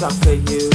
Dog.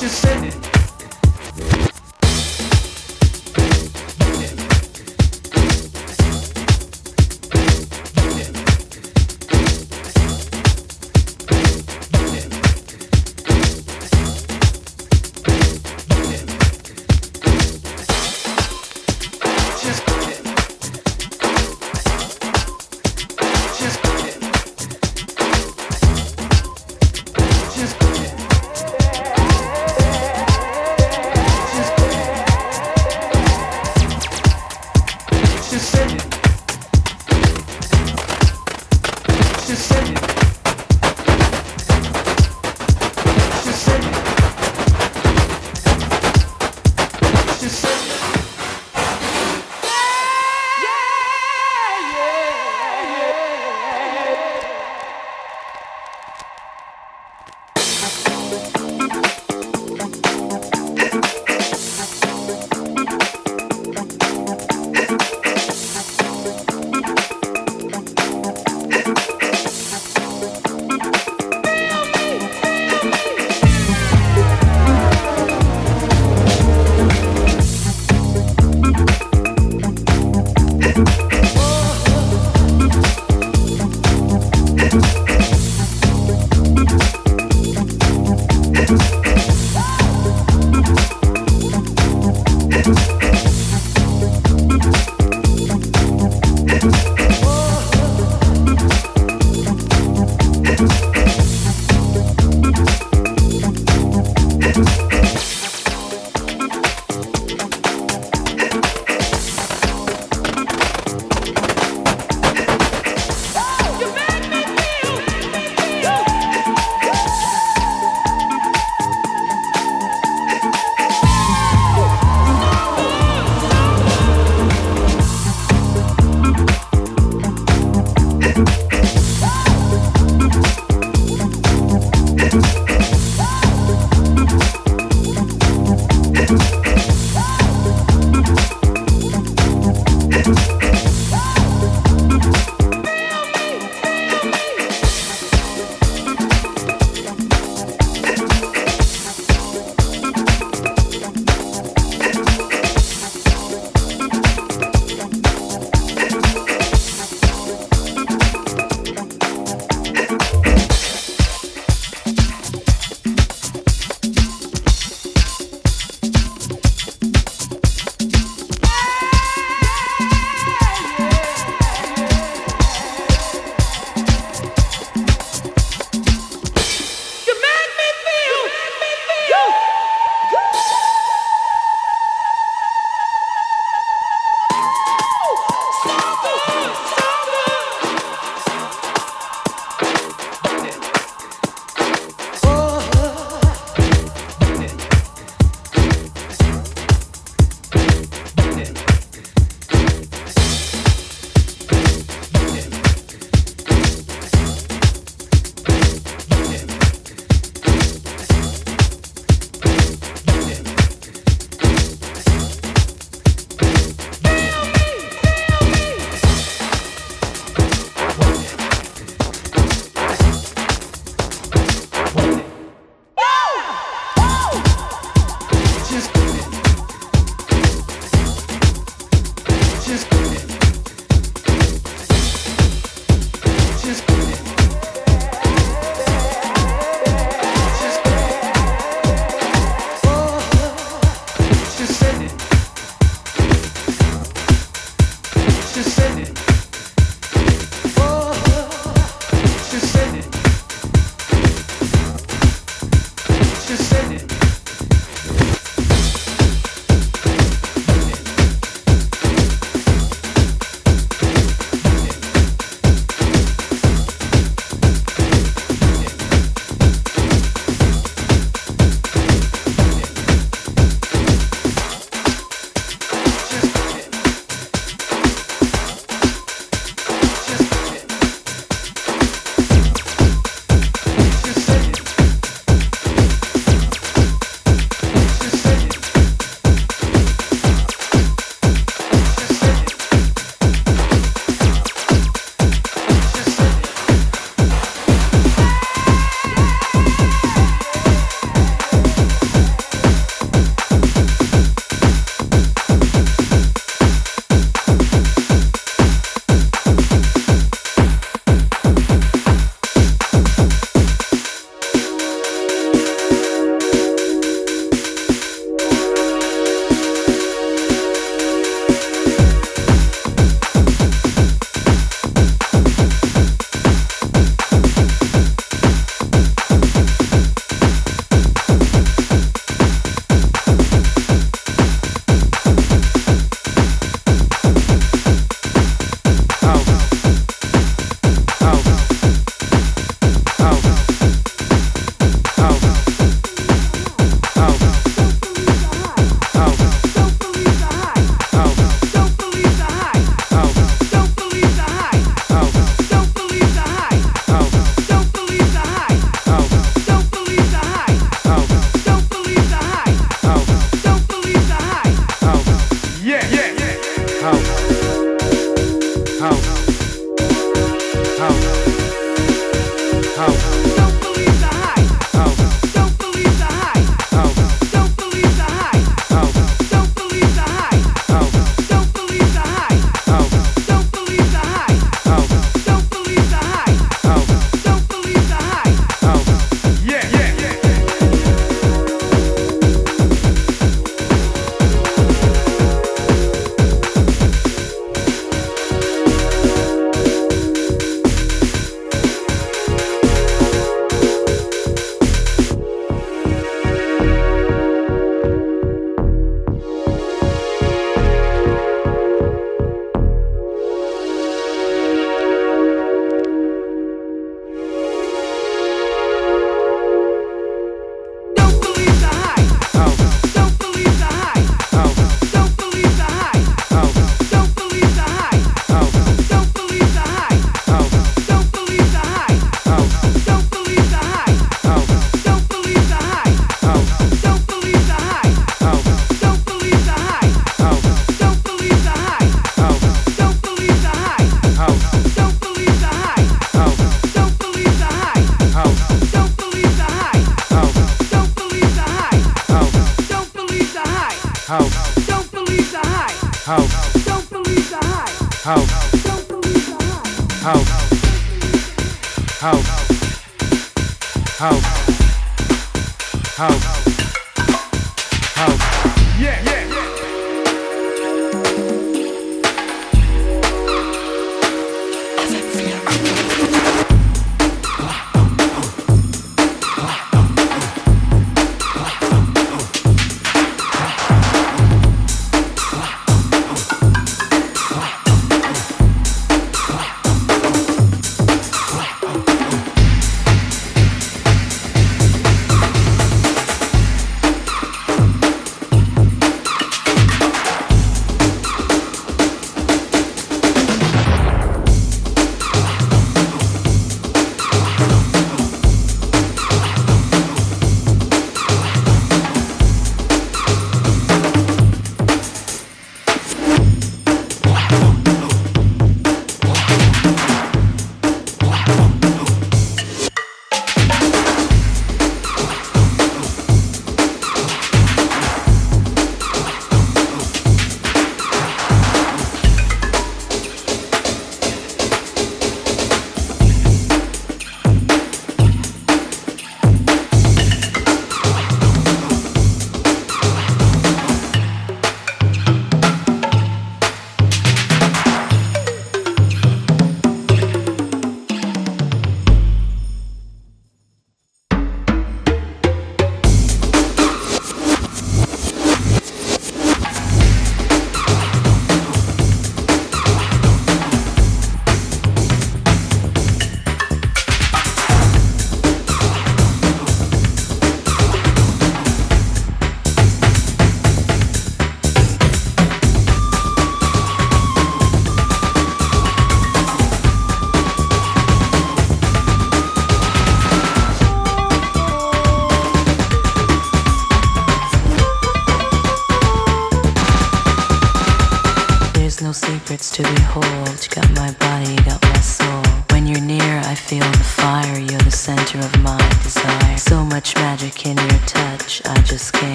just send it.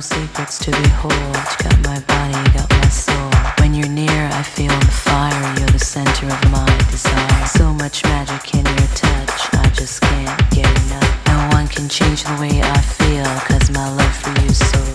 no secrets to behold. You got my body, you got my soul. When you're near, I feel the fire. You're the center of my desire. So much magic in your touch, I just can't get enough. No one can change the way I feel, cause my love for you is so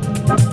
Música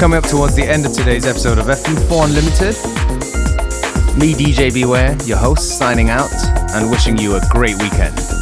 coming up towards the end of today's episode of FM4 Unlimited. Me, DJ Beware, your host, signing out and wishing you a great weekend.